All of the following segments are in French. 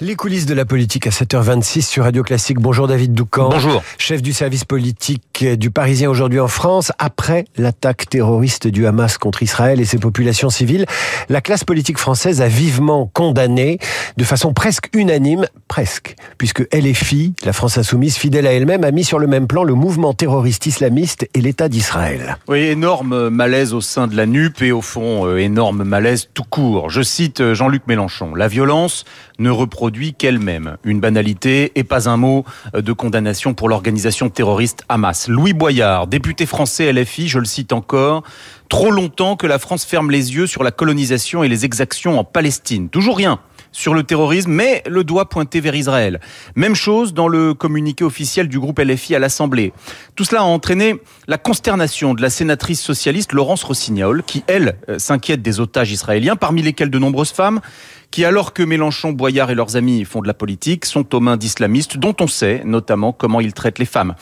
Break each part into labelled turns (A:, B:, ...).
A: Les coulisses de la politique à 7h26 sur Radio Classique. Bonjour David Doucan.
B: Bonjour.
A: Chef du service politique du Parisien aujourd'hui en France. Après l'attaque terroriste du Hamas contre Israël et ses populations civiles, la classe politique française a vivement condamné de façon presque unanime, presque, puisque LFI, la France insoumise, fidèle à elle-même, a mis sur le même plan le mouvement terroriste islamiste et l'État d'Israël.
B: Oui, énorme malaise au sein de la NUP et au fond, euh, énorme malaise tout court. Je cite euh, Jean-Luc Mélenchon. La violence ne reproduit qu'elle-même. Une banalité et pas un mot de condamnation pour l'organisation terroriste Hamas. Louis Boyard, député français LFI, je le cite encore, trop longtemps que la France ferme les yeux sur la colonisation et les exactions en Palestine. Toujours rien sur le terrorisme, mais le doigt pointé vers Israël. Même chose dans le communiqué officiel du groupe LFI à l'Assemblée. Tout cela a entraîné la consternation de la sénatrice socialiste Laurence Rossignol, qui, elle, euh, s'inquiète des otages israéliens, parmi lesquels de nombreuses femmes, qui, alors que Mélenchon, Boyard et leurs amis font de la politique, sont aux mains d'islamistes dont on sait notamment comment ils traitent les femmes.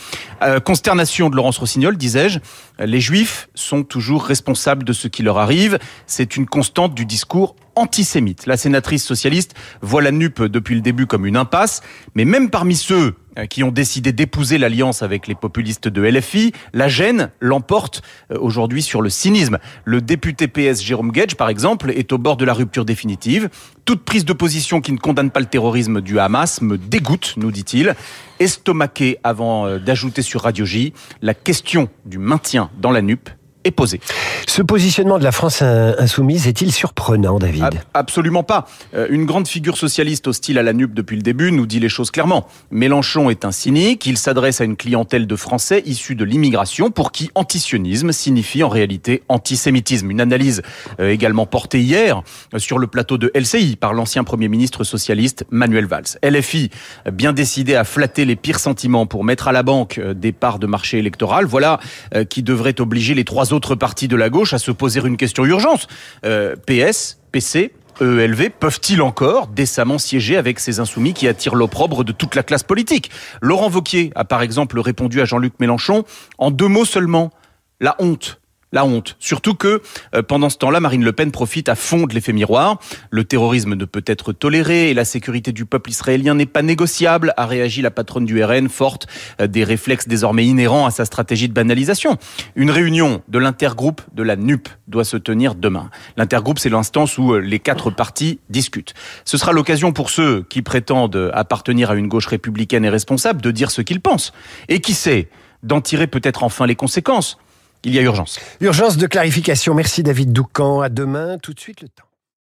B: Euh, consternation de Laurence Rossignol, disais-je, les juifs sont toujours responsables de ce qui leur arrive. C'est une constante du discours antisémite. La sénatrice socialiste voit la NUP depuis le début comme une impasse, mais même parmi ceux qui ont décidé d'épouser l'alliance avec les populistes de LFI, la gêne l'emporte euh, aujourd'hui sur le cynisme. Le député PS Jérôme Gage, par exemple, est au bord de la rupture définitive. Toute prise de position qui ne condamne pas le terrorisme du Hamas me dégoûte, nous dit-il. Estomaqué avant euh, d'ajouter sur Radio J, la question du maintien dans la NUP est posée.
A: Ce positionnement de la France insoumise est-il surprenant, David?
B: Absolument pas. Euh, une grande figure socialiste hostile à la NUP depuis le début nous dit les choses clairement. Mélenchon est un cynique, il s'adresse à une clientèle de Français issus de l'immigration pour qui antisionisme signifie en réalité antisémitisme. Une analyse euh, également portée hier euh, sur le plateau de LCI par l'ancien Premier ministre socialiste Manuel Valls. LFI, bien décidé à flatter les pires sentiments pour mettre à la banque des parts de marché électoral, voilà qui devrait obliger les trois autres partis de la gauche à se poser une question urgence. Euh, PS, PC, EELV peuvent-ils encore décemment siéger avec ces insoumis qui attirent l'opprobre de toute la classe politique? Laurent Vauquier a par exemple répondu à Jean-Luc Mélenchon en deux mots seulement. La honte la honte. Surtout que euh, pendant ce temps-là, Marine Le Pen profite à fond de l'effet miroir. Le terrorisme ne peut être toléré et la sécurité du peuple israélien n'est pas négociable, a réagi la patronne du RN, forte euh, des réflexes désormais inhérents à sa stratégie de banalisation. Une réunion de l'intergroupe de la NUP doit se tenir demain. L'intergroupe, c'est l'instance où euh, les quatre partis discutent. Ce sera l'occasion pour ceux qui prétendent appartenir à une gauche républicaine et responsable de dire ce qu'ils pensent. Et qui sait, d'en tirer peut-être enfin les conséquences il y a urgence.
A: Urgence de clarification. Merci David Doucan. À demain. Tout de suite le temps.